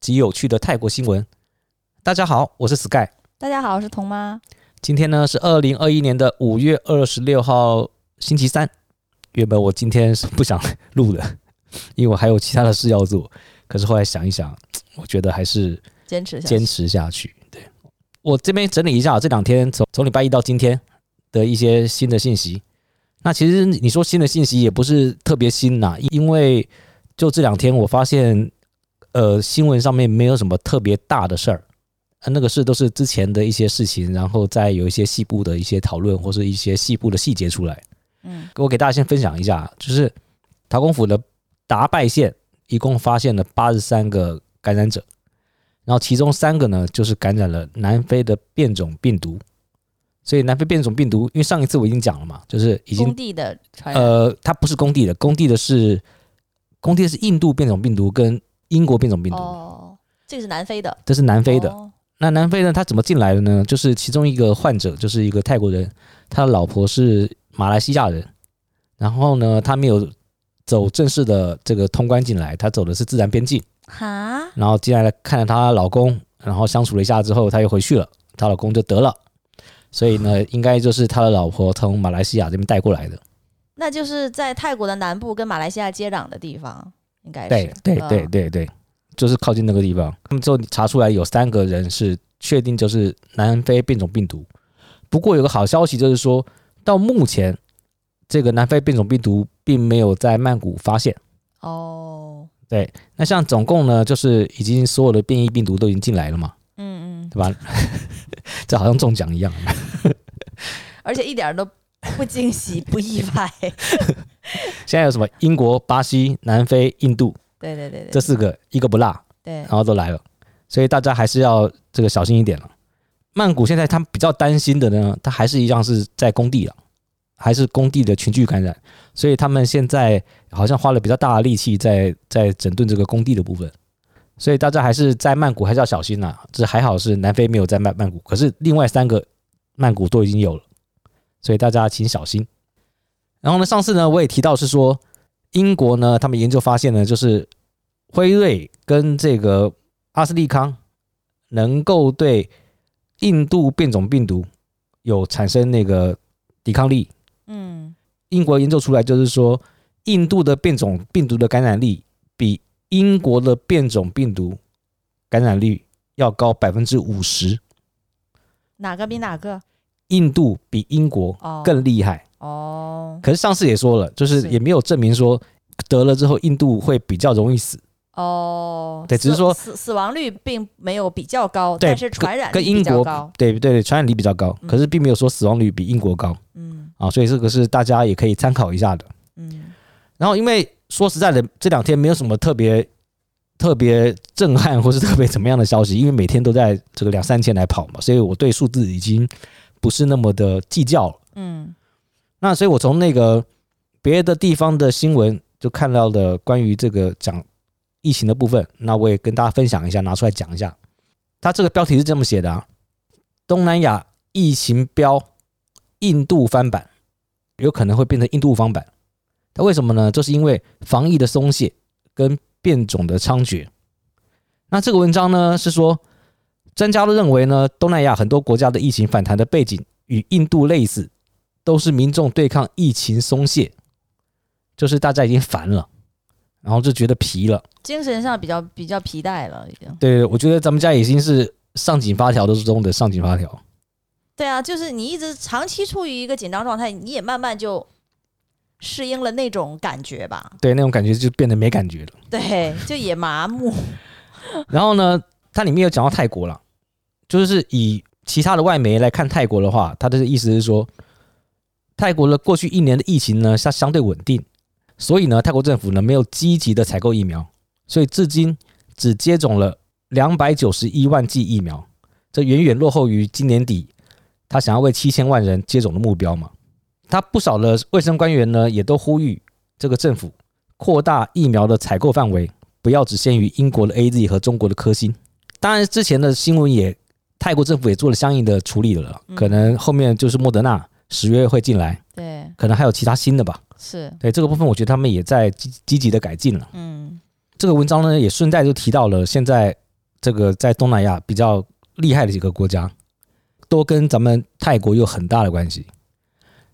极有趣的泰国新闻。大家好，我是 Sky。大家好，我是童妈。今天呢是二零二一年的五月二十六号，星期三。原本我今天是不想录的，因为我还有其他的事要做。可是后来想一想，我觉得还是坚持坚持下去。对，我这边整理一下这两天从从礼拜一到今天的一些新的信息。那其实你说新的信息也不是特别新呐，因为就这两天我发现。呃，新闻上面没有什么特别大的事儿，那个事都是之前的一些事情，然后再有一些细部的一些讨论，或是一些细部的细节出来。嗯，我给大家先分享一下，就是桃公府的达拜县一共发现了八十三个感染者，然后其中三个呢就是感染了南非的变种病毒。所以南非变种病毒，因为上一次我已经讲了嘛，就是已经工地的传染，呃，它不是工地的，工地的是工地的是印度变种病毒跟。英国变种病毒哦，这个是南非的，这是南非的。哦、那南非呢？他怎么进来的呢？就是其中一个患者，就是一个泰国人，他的老婆是马来西亚人。然后呢，他没有走正式的这个通关进来，他走的是自然边境。哈。然后进来看了她老公，然后相处了一下之后，他又回去了。她老公就得了，所以呢，应该就是他的老婆从马来西亚这边带过来的。那就是在泰国的南部跟马来西亚接壤的地方。应该是对对对对对，就是靠近那个地方。他们之后查出来有三个人是确定就是南非变种病毒。不过有个好消息就是说到目前，这个南非变种病毒并没有在曼谷发现。哦，对，那像总共呢，就是已经所有的变异病毒都已经进来了嘛。嗯嗯，对吧？这好像中奖一样。而且一点都。不惊喜，不意外。现在有什么？英国、巴西、南非、印度，对对对对，这四个一个不落，对，然后都来了，所以大家还是要这个小心一点了。曼谷现在他们比较担心的呢，他还是一样是在工地了，还是工地的群聚感染，所以他们现在好像花了比较大的力气在在整顿这个工地的部分，所以大家还是在曼谷还是要小心呐。这还好是南非没有在曼曼谷，可是另外三个曼谷都已经有了。所以大家请小心。然后呢，上次呢我也提到是说，英国呢他们研究发现呢，就是辉瑞跟这个阿斯利康能够对印度变种病毒有产生那个抵抗力。嗯，英国研究出来就是说，印度的变种病毒的感染力比英国的变种病毒感染率要高百分之五十。哪个比哪个？印度比英国更厉害哦，可是上次也说了，就是也没有证明说得了之后印度会比较容易死哦。对，只是说死死亡率并没有比较高，但是传染跟英国高，对对对，传染力比较高，可是并没有说死亡率比英国高。嗯，啊，所以这个是大家也可以参考一下的。嗯，然后因为说实在的，这两天没有什么特别特别震撼或是特别怎么样的消息，因为每天都在这个两三千来跑嘛，所以我对数字已经。不是那么的计较了，嗯，那所以我从那个别的地方的新闻就看到了关于这个讲疫情的部分，那我也跟大家分享一下，拿出来讲一下。他这个标题是这么写的啊：东南亚疫情飙，印度翻版，有可能会变成印度翻版。它为什么呢？就是因为防疫的松懈跟变种的猖獗。那这个文章呢是说。专家都认为呢，东南亚很多国家的疫情反弹的背景与印度类似，都是民众对抗疫情松懈，就是大家已经烦了，然后就觉得疲了，精神上比较比较疲怠了，已经。对，我觉得咱们家已经是上紧发条的中的上紧发条。对啊，就是你一直长期处于一个紧张状态，你也慢慢就适应了那种感觉吧。对，那种感觉就变得没感觉了。对，就也麻木。然后呢，它里面有讲到泰国了。就是以其他的外媒来看泰国的话，他的意思是说，泰国的过去一年的疫情呢，它相对稳定，所以呢，泰国政府呢没有积极的采购疫苗，所以至今只接种了两百九十一万剂疫苗，这远远落后于今年底他想要为七千万人接种的目标嘛。他不少的卫生官员呢，也都呼吁这个政府扩大疫苗的采购范围，不要只限于英国的 AZ 和中国的科兴。当然，之前的新闻也，泰国政府也做了相应的处理了，可能后面就是莫德纳十月会进来，对，可能还有其他新的吧。是对这个部分，我觉得他们也在积积极的改进了。嗯，这个文章呢也顺带就提到了现在这个在东南亚比较厉害的几个国家，都跟咱们泰国有很大的关系，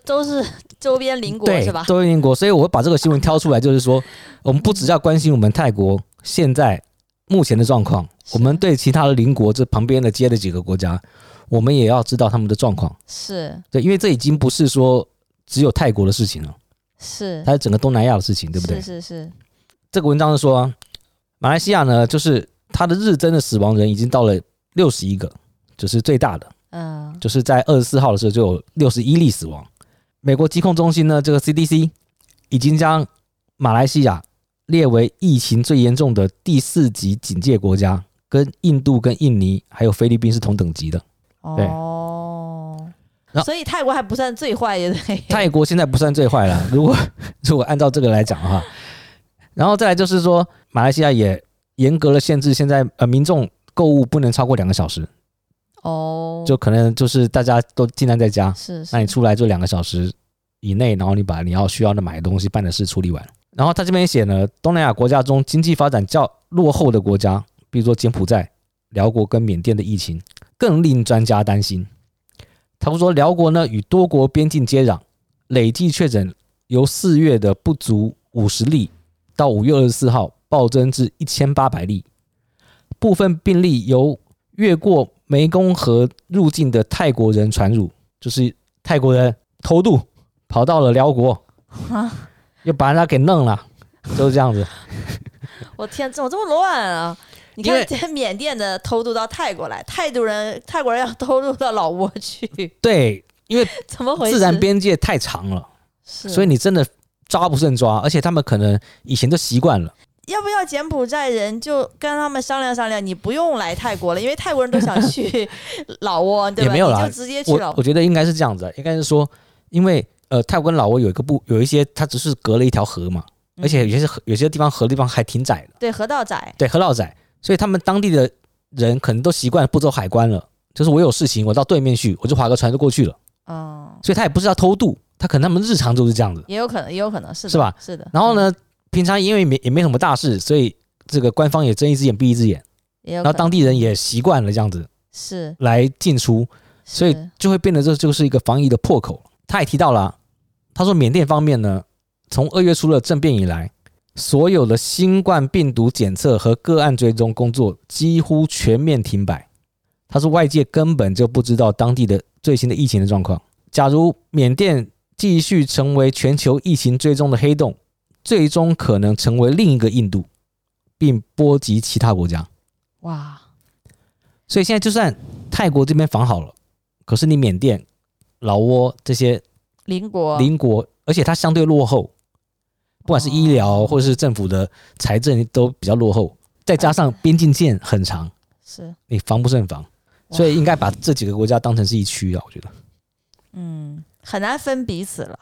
都是周边邻国是吧？周边邻国，所以我会把这个新闻挑出来，就是说 我们不只要关心我们泰国现在目前的状况，我们对其他的邻国这旁边的接的几个国家，我们也要知道他们的状况。是对，因为这已经不是说只有泰国的事情了。是，它是整个东南亚的事情，对不对？是是是。这个文章是说，马来西亚呢，就是它的日增的死亡人已经到了六十一个，就是最大的。嗯，就是在二十四号的时候就有六十一例死亡。美国疾控中心呢，这个 CDC 已经将马来西亚列为疫情最严重的第四级警戒国家，跟印度、跟印尼还有菲律宾是同等级的。对。所以泰国还不算最坏的。泰国现在不算最坏了。如果如果按照这个来讲的话，然后再来就是说，马来西亚也严格的限制，现在呃民众购物不能超过两个小时。哦。就可能就是大家都尽量在家。是。那你出来就两个小时以内，然后你把你要需要的买的东西、办的事处理完。然后他这边写呢，东南亚国家中经济发展较落后的国家，比如说柬埔寨、辽国跟缅甸的疫情，更令专家担心。他们说，辽国呢与多国边境接壤，累计确诊由四月的不足五十例，到五月二十四号暴增至一千八百例。部分病例由越过湄公河入境的泰国人传入，就是泰国人偷渡跑到了辽国，又把人家给弄了，就是这样子。我天，怎么这么乱啊？你看，在缅甸的偷渡到泰国来，泰国人泰国人要偷渡到老挝去。对，因为 怎么回事？自然边界太长了，所以你真的抓不胜抓，而且他们可能以前都习惯了。要不要柬埔寨人就跟他们商量商量？你不用来泰国了，因为泰国人都想去 老挝，对吧？也没有啦，你就直接去老挝。我我觉得应该是这样子，应该是说，因为呃，泰国跟老挝有一个不有一些，它只是隔了一条河嘛，而且有些河有些地方河的地方还挺窄的。对，河道窄。对，河道窄。所以他们当地的人可能都习惯不走海关了，就是我有事情，我到对面去，我就划个船就过去了。哦，所以他也不是要偷渡，他可能他们日常就是这样子。也有可能，也有可能是是吧？是的。然后呢，平常因为没也没什么大事，所以这个官方也睁一只眼闭一只眼。然后当地人也习惯了这样子，是来进出，所以就会变得这就是一个防疫的破口。他也提到了，他说缅甸方面呢，从二月初的政变以来。所有的新冠病毒检测和个案追踪工作几乎全面停摆。他说，外界根本就不知道当地的最新的疫情的状况。假如缅甸继续成为全球疫情追踪的黑洞，最终可能成为另一个印度，并波及其他国家。哇！所以现在就算泰国这边防好了，可是你缅甸、老挝这些邻国，邻国，而且它相对落后。不管是医疗或者是政府的财政都比较落后，再加上边境线很长，是你防不胜防，所以应该把这几个国家当成是一区啊，我觉得，嗯，很难分彼此了，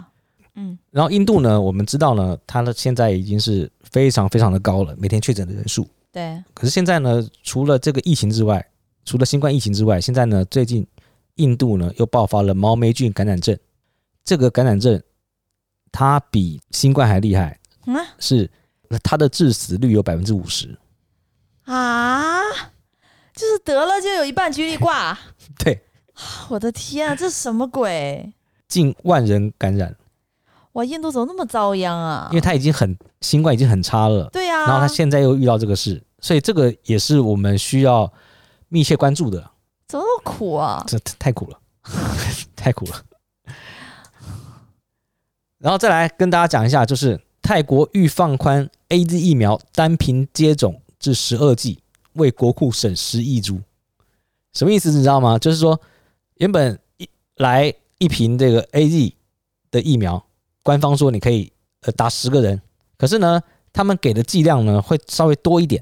嗯。然后印度呢，我们知道呢，它的现在已经是非常非常的高了，每天确诊的人数。对。可是现在呢，除了这个疫情之外，除了新冠疫情之外，现在呢，最近印度呢又爆发了毛霉菌感染症，这个感染症。它比新冠还厉害，嗯，是它的致死率有百分之五十啊，就是得了就有一半几率挂。对，我的天啊，这是什么鬼？近万人感染，哇，印度怎么那么遭殃啊？因为它已经很新冠已经很差了，对呀，然后它现在又遇到这个事，所以这个也是我们需要密切关注的。怎么那么苦啊？这太苦了，太苦了。然后再来跟大家讲一下，就是泰国欲放宽 AZ 疫苗单瓶接种至十二剂，为国库省十亿铢。什么意思？你知道吗？就是说，原本一来一瓶这个 AZ 的疫苗，官方说你可以呃打十个人，可是呢，他们给的剂量呢会稍微多一点，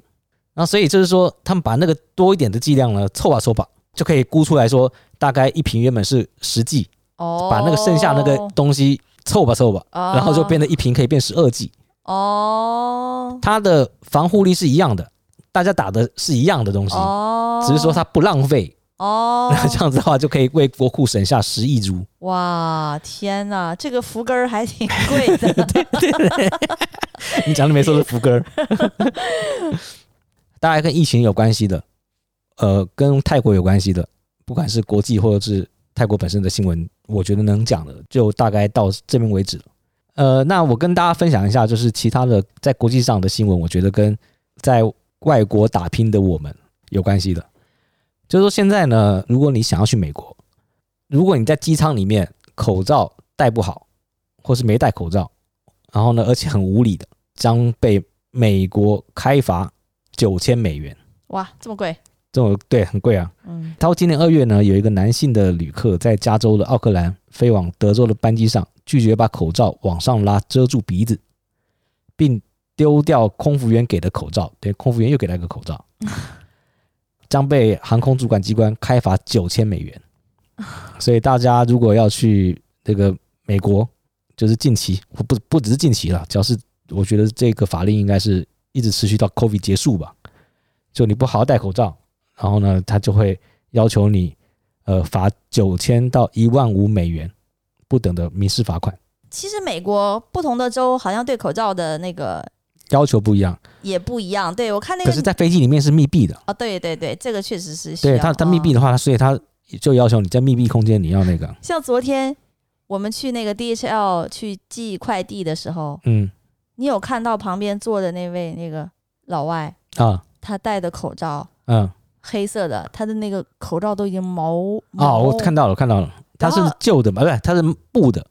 然后所以就是说，他们把那个多一点的剂量呢，凑吧凑吧，就可以估出来说，大概一瓶原本是十剂，哦，把那个剩下那个东西凑吧凑吧，哦、然后就变得一瓶可以变十二剂。哦，它的防护力是一样的，大家打的是一样的东西，哦，只是说它不浪费。哦，那这样子的话就可以为国库省下十亿铢。哇，天哪，这个福根儿还挺贵的。对对对，你讲的没错，是福根儿。大概跟疫情有关系的，呃，跟泰国有关系的，不管是国际或者是泰国本身的新闻，我觉得能讲的就大概到这边为止了。呃，那我跟大家分享一下，就是其他的在国际上的新闻，我觉得跟在外国打拼的我们有关系的。就是说，现在呢，如果你想要去美国，如果你在机舱里面口罩戴不好，或是没戴口罩，然后呢，而且很无理的，将被美国开罚九千美元。哇，这么贵？这种对，很贵啊。嗯。他说，今年二月呢，有一个男性的旅客在加州的奥克兰飞往德州的班机上，拒绝把口罩往上拉遮住鼻子，并丢掉空服员给的口罩。对，空服员又给他一个口罩，将被航空主管机关开罚九千美元。所以大家如果要去这个美国，就是近期不不不只是近期了，只要是我觉得这个法令应该是一直持续到 COVID 结束吧。就你不好好戴口罩，然后呢，他就会要求你，呃，罚九千到一万五美元不等的民事罚款。其实美国不同的州好像对口罩的那个要求不一样，也不一样。对，我看那个，可是在飞机里面是密闭的。哦，对对对，这个确实是。对它，它密闭的话，所以它就要求你在密闭空间你要那个。像昨天我们去那个 DHL 去寄快递的时候，嗯，你有看到旁边坐的那位那个老外啊？他戴的口罩，嗯，黑色的，他的那个口罩都已经毛哦，我看到了，看到了，它是旧的嘛？不是，它是布的。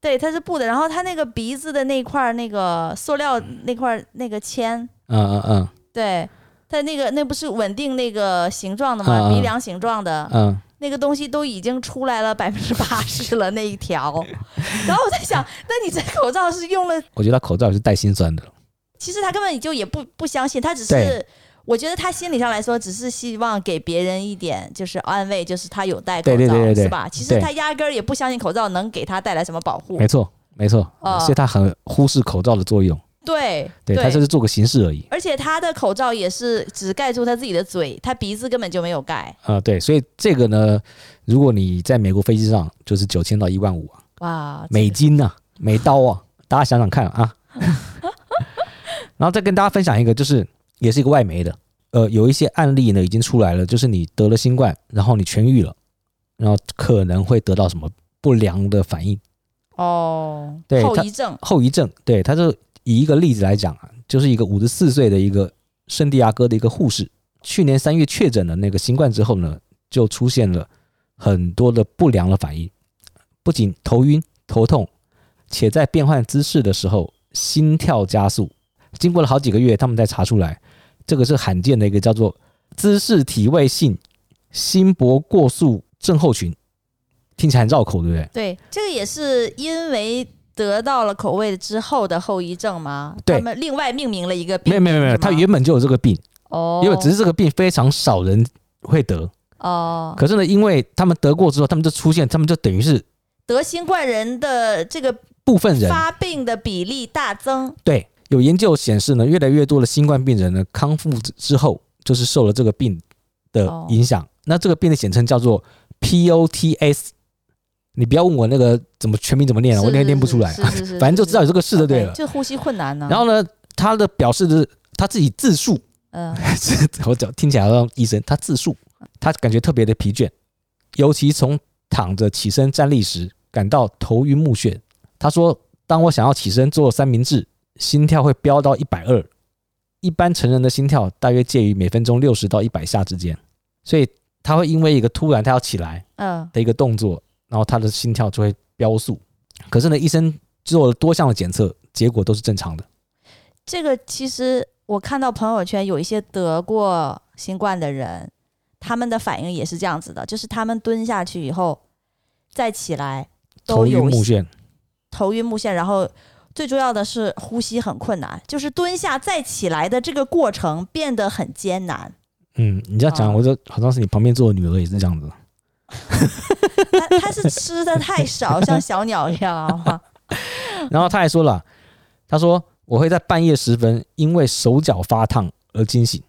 对，它是布的。然后他那个鼻子的那块那个塑料那块那个铅，嗯嗯嗯，对，它那个那不是稳定那个形状的吗？鼻梁形状的，嗯，那个东西都已经出来了百分之八十了那一条。然后我在想，那你这口罩是用了？我觉得他口罩是带心酸的。其实他根本就也不不相信，他只是。我觉得他心理上来说，只是希望给别人一点就是安慰，就是他有戴口罩，对对对对对，是吧？其实他压根儿也不相信口罩能给他带来什么保护。没错，没错，呃、所以他很忽视口罩的作用。对，对，他就是做个形式而已。而且他的口罩也是只盖住他自己的嘴，他鼻子根本就没有盖。啊、呃，对，所以这个呢，如果你在美国飞机上，就是九千到一万五啊，哇，美金啊，美刀啊，大家想想看啊。然后再跟大家分享一个，就是。也是一个外媒的，呃，有一些案例呢已经出来了，就是你得了新冠，然后你痊愈了，然后可能会得到什么不良的反应。哦，对，后遗症，后遗症，对，他就以一个例子来讲啊，就是一个五十四岁的一个圣地亚哥的一个护士，去年三月确诊了那个新冠之后呢，就出现了很多的不良的反应，不仅头晕头痛，且在变换姿势的时候心跳加速。经过了好几个月，他们才查出来，这个是罕见的一个叫做姿势体位性心搏过速症候群，听起来很绕口，对不对？对，这个也是因为得到了口味之后的后遗症吗？对，他们另外命名了一个病。没有没有没有，他原本就有这个病哦，因为只是这个病非常少人会得哦。可是呢，因为他们得过之后，他们就出现，他们就等于是得新冠人的这个部分人发病的比例大增。对。有研究显示呢，越来越多的新冠病人呢康复之后，就是受了这个病的影响。Oh. 那这个病的简称叫做 POTS。你不要问我那个怎么全名怎么念啊，我那天念不出来。反正就知道有这个事就对了。就呼吸困难呢。然后呢，他的表示是他自己自述，嗯，我讲听起来好像医生，他自述，他感觉特别的疲倦，尤其从躺着起身站立时感到头晕目眩。他说：“当我想要起身做三明治。”心跳会飙到一百二，一般成人的心跳大约介于每分钟六十到一百下之间，所以他会因为一个突然他要起来，嗯的一个动作，然后他的心跳就会飙速。可是呢，医生做了多项的检测，结果都是正常的。这个其实我看到朋友圈有一些得过新冠的人，他们的反应也是这样子的，就是他们蹲下去以后再起来都有头晕目眩，头晕目眩，然后。最重要的是呼吸很困难，就是蹲下再起来的这个过程变得很艰难。嗯，你这样讲，我就好像是你旁边坐的女儿也是这样子。他他是吃的太少，像小鸟一样啊。然后他还说了，他说我会在半夜时分因为手脚发烫而惊醒，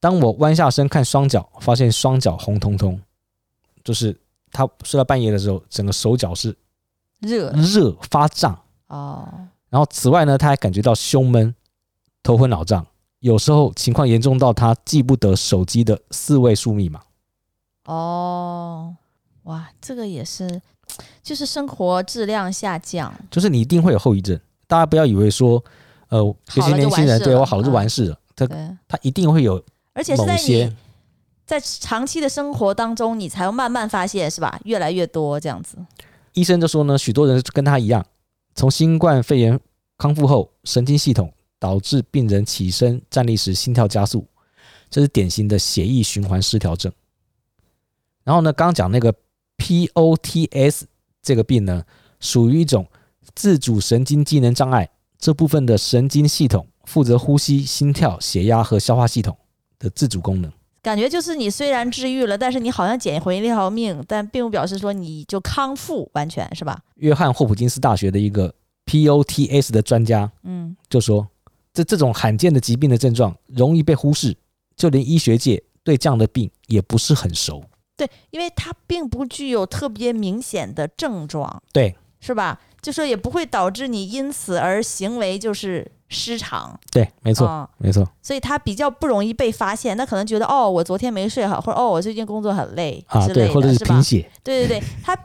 当我弯下身看双脚，发现双脚红彤彤，就是他睡到半夜的时候，整个手脚是热热发胀哦。然后此外呢，他还感觉到胸闷、头昏脑胀。有时候情况严重到他记不得手机的四位数密码。哦，哇，这个也是，就是生活质量下降，就是你一定会有后遗症。大家不要以为说，呃，有些年轻人对我好了就完事了，嗯、他他一定会有，而且是在你在长期的生活当中，你才会慢慢发现，是吧？越来越多这样子。医生就说呢，许多人跟他一样，从新冠肺炎康复后，神经系统。导致病人起身站立时心跳加速，这是典型的血液循环失调症。然后呢，刚讲那个 POTS 这个病呢，属于一种自主神经机能障碍，这部分的神经系统负责呼吸、心跳、血压和消化系统的自主功能。感觉就是你虽然治愈了，但是你好像捡回了一条命，但并不表示说你就康复完全是吧？约翰霍普金斯大学的一个 POTS 的专家，嗯，就说。这这种罕见的疾病的症状容易被忽视，就连医学界对这样的病也不是很熟。对，因为它并不具有特别明显的症状，对，是吧？就说也不会导致你因此而行为就是失常。对，没错，嗯、没错。所以他比较不容易被发现。那可能觉得哦，我昨天没睡好，或者哦，我最近工作很累啊，对，或者是贫血。对对对，他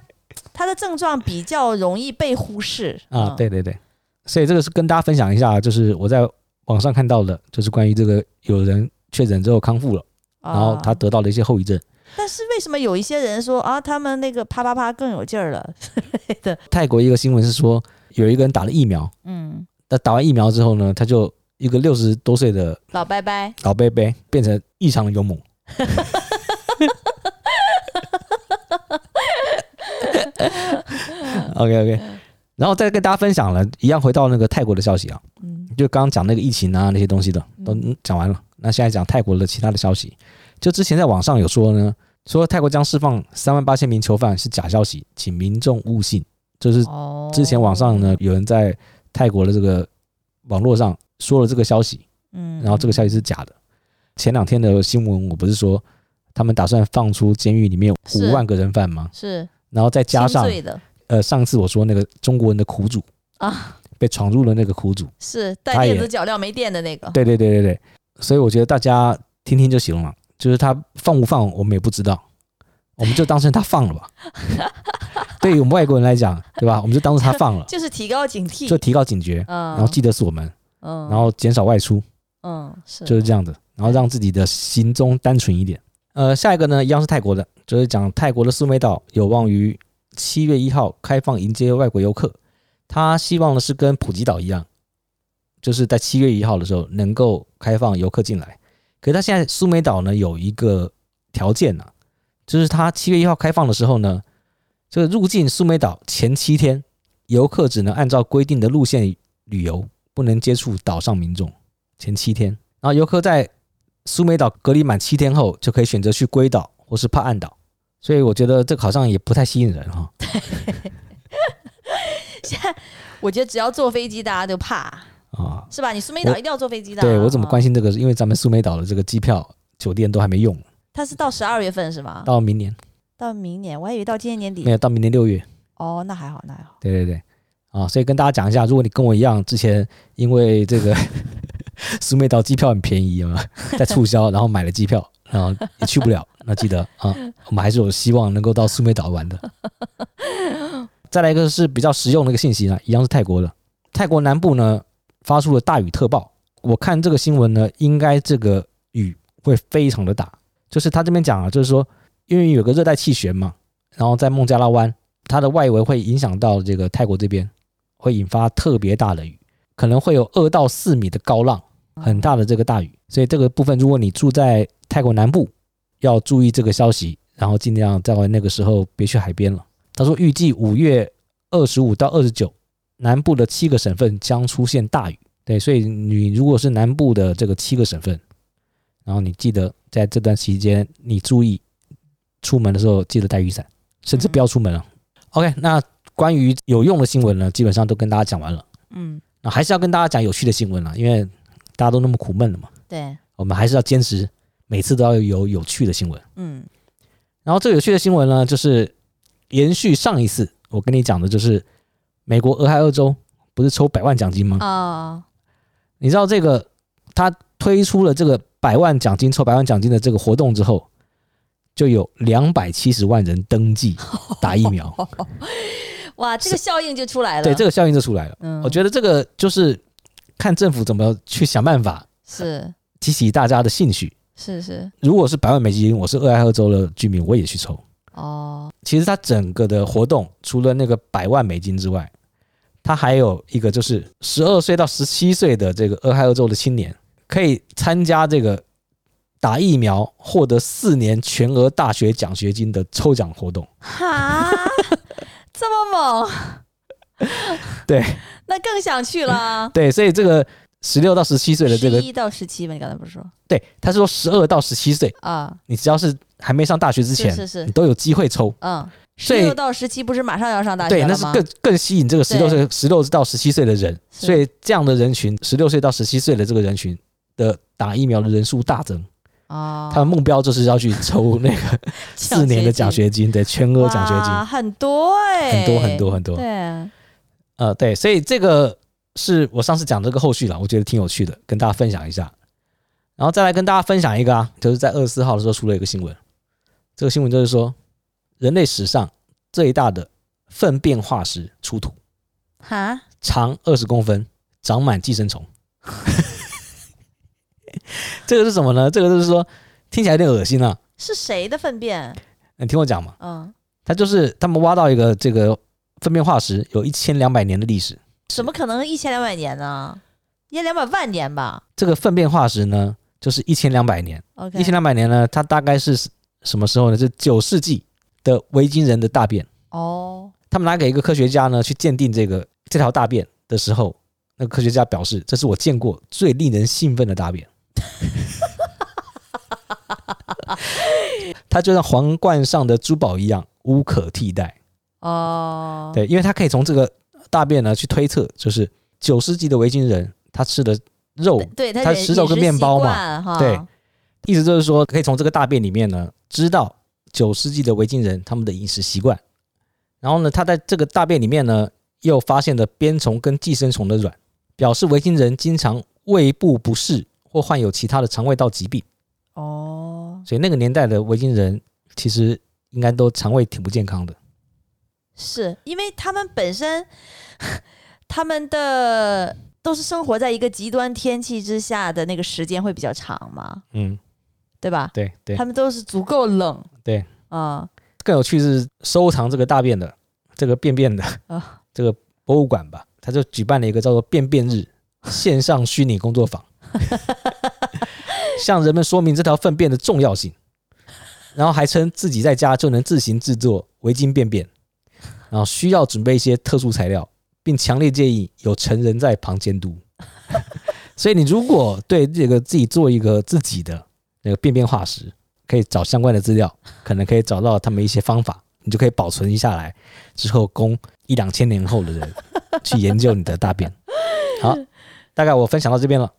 他的症状比较容易被忽视啊。嗯、对对对，所以这个是跟大家分享一下，就是我在。网上看到的，就是关于这个有人确诊之后康复了，然后他得到了一些后遗症。但是为什么有一些人说啊，他们那个啪啪啪更有劲儿了？的 泰国一个新闻是说，有一个人打了疫苗，嗯，那打完疫苗之后呢，他就一个六十多岁的老伯伯，老伯伯变成异常的勇猛。OK OK，然后再跟大家分享了一样，回到那个泰国的消息啊。就刚刚讲那个疫情啊，那些东西的都讲完了。那现在讲泰国的其他的消息，就之前在网上有说呢，说泰国将释放三万八千名囚犯是假消息，请民众勿信。就是之前网上呢有人在泰国的这个网络上说了这个消息，嗯，然后这个消息是假的。前两天的新闻我不是说他们打算放出监狱里面五万个人犯吗？是，然后再加上呃上次我说那个中国人的苦主啊。被闯入了那个苦主，是带电子脚镣没电的那个。对对对对对，所以我觉得大家听听就行了。就是他放不放，我们也不知道，我们就当成他放了吧。对于我们外国人来讲，对吧？我们就当做他放了，就是提高警惕，就提高警觉，嗯，然后记得锁门，嗯，然后减少外出，嗯，是，就是这样子，然后让自己的行踪单纯一点。呃，下一个呢，一样是泰国的，就是讲泰国的苏梅岛有望于七月一号开放迎接外国游客。他希望的是跟普吉岛一样，就是在七月一号的时候能够开放游客进来。可是他现在苏梅岛呢有一个条件呢、啊，就是它七月一号开放的时候呢，这个入境苏梅岛前七天，游客只能按照规定的路线旅游，不能接触岛上民众。前七天，然后游客在苏梅岛隔离满七天后，就可以选择去龟岛或是帕岸岛。所以我觉得这个好像也不太吸引人哈。现在我觉得只要坐飞机，大家都怕啊，是吧？你苏梅岛一定要坐飞机的。对，我怎么关心这个？因为咱们苏梅岛的这个机票、酒店都还没用。它是到十二月份是吗？到明年。到明年，我还以为到今年年底。没有，到明年六月。哦，那还好，那还好。对对对，啊，所以跟大家讲一下，如果你跟我一样，之前因为这个 苏梅岛机票很便宜嘛，在促销，然后买了机票，然后也去不了，那记得啊，我们还是有希望能够到苏梅岛玩的。再来一个是比较实用的一个信息呢，一样是泰国的。泰国南部呢发出了大雨特报。我看这个新闻呢，应该这个雨会非常的大。就是他这边讲啊，就是说因为有个热带气旋嘛，然后在孟加拉湾，它的外围会影响到这个泰国这边，会引发特别大的雨，可能会有二到四米的高浪，很大的这个大雨。所以这个部分，如果你住在泰国南部，要注意这个消息，然后尽量在那个时候别去海边了。他说，预计五月二十五到二十九南部的七个省份将出现大雨。对，所以你如果是南部的这个七个省份，然后你记得在这段期间，你注意出门的时候记得带雨伞，甚至不要出门了。嗯、OK，那关于有用的新闻呢，基本上都跟大家讲完了。嗯，那还是要跟大家讲有趣的新闻了，因为大家都那么苦闷了嘛。对，我们还是要坚持每次都要有有趣的新闻。嗯，然后这个有趣的新闻呢，就是延续上一次我跟你讲的，就是美国俄亥俄州不是抽百万奖金吗？啊、哦。你知道这个，他推出了这个百万奖金抽百万奖金的这个活动之后，就有两百七十万人登记 打疫苗。哇，这个效应就出来了。对，这个效应就出来了。嗯，我觉得这个就是看政府怎么去想办法，是激起大家的兴趣。是是，如果是百万美金，我是俄亥俄州的居民，我也去抽。哦，其实它整个的活动除了那个百万美金之外，他还有一个，就是十二岁到十七岁的这个俄亥俄州的青年，可以参加这个打疫苗获得四年全额大学奖学金的抽奖活动。哈，这么猛？对，那更想去了。对，所以这个十六到十七岁的这个一到十七吧，你刚才不是说？对，他是说十二到十七岁啊，你只要是还没上大学之前，是是是，你都有机会抽。嗯。十六到十七不是马上要上大学对，那是更更吸引这个十六岁、十六到十七岁的人，所以这样的人群，十六岁到十七岁的这个人群的打疫苗的人数大增。哦，他的目标就是要去抽那个 四年的奖学金，对，全额奖学金，很多哎，很多很多很多。对，呃，对，所以这个是我上次讲这个后续了，我觉得挺有趣的，跟大家分享一下。然后再来跟大家分享一个啊，就是在二十四号的时候出了一个新闻，这个新闻就是说。人类史上最大的粪便化石出土，哈，长二十公分，长满寄生虫。这个是什么呢？这个就是说听起来有点恶心啊。是谁的粪便？你听我讲嘛。嗯，他就是他们挖到一个这个粪便化石，有一千两百年的历史。怎么可能一千两百年呢？一千两百万年吧。这个粪便化石呢，就是一千两百年。OK，一千两百年呢，它大概是什么时候呢？是九世纪。的维京人的大便哦，他们拿给一个科学家呢去鉴定这个这条大便的时候，那个科学家表示，这是我见过最令人兴奋的大便。它就像皇冠上的珠宝一样无可替代哦。对，因为它可以从这个大便呢去推测，就是九世纪的维京人他吃的肉，对，他吃肉跟面包嘛，对，意思就是说可以从这个大便里面呢知道。九世纪的维京人他们的饮食习惯，然后呢，他在这个大便里面呢，又发现了鞭虫跟寄生虫的卵，表示维京人经常胃部不适或患有其他的肠胃道疾病。哦，所以那个年代的维京人其实应该都肠胃挺不健康的。是因为他们本身 他们的都是生活在一个极端天气之下的那个时间会比较长嘛？嗯。对吧？对对，他们都是足够冷。对啊，更有趣是收藏这个大便的这个便便的啊，这个博物馆吧，他就举办了一个叫做“便便日”线上虚拟工作坊，向人们说明这条粪便的重要性，然后还称自己在家就能自行制作围巾便便，然后需要准备一些特殊材料，并强烈建议有成人在旁监督。所以你如果对这个自己做一个自己的。那个便便化石可以找相关的资料，可能可以找到他们一些方法，你就可以保存下来，之后供一两千年后的人去研究你的大便。好，大概我分享到这边了。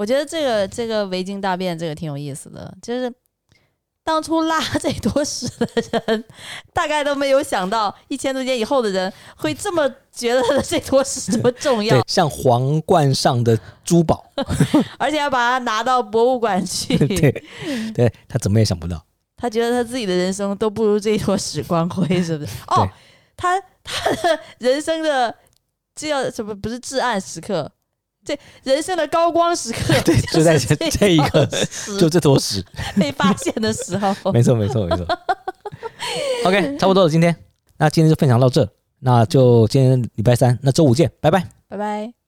我觉得这个这个围巾大便这个挺有意思的，就是。当初拉这坨屎的人，大概都没有想到一千多年以后的人会这么觉得这坨屎这么重要，像皇冠上的珠宝，而且要把它拿到博物馆去。对，对他怎么也想不到，他觉得他自己的人生都不如这坨屎光辉，是不是？哦，他他的人生的这叫什么？不是至暗时刻。这人生的高光时刻，对，就在这这一刻，就这坨屎 被发现的时候。没错，没错，没错。OK，差不多了，今天，那今天就分享到这，那就今天礼拜三，那周五见，拜拜，拜拜。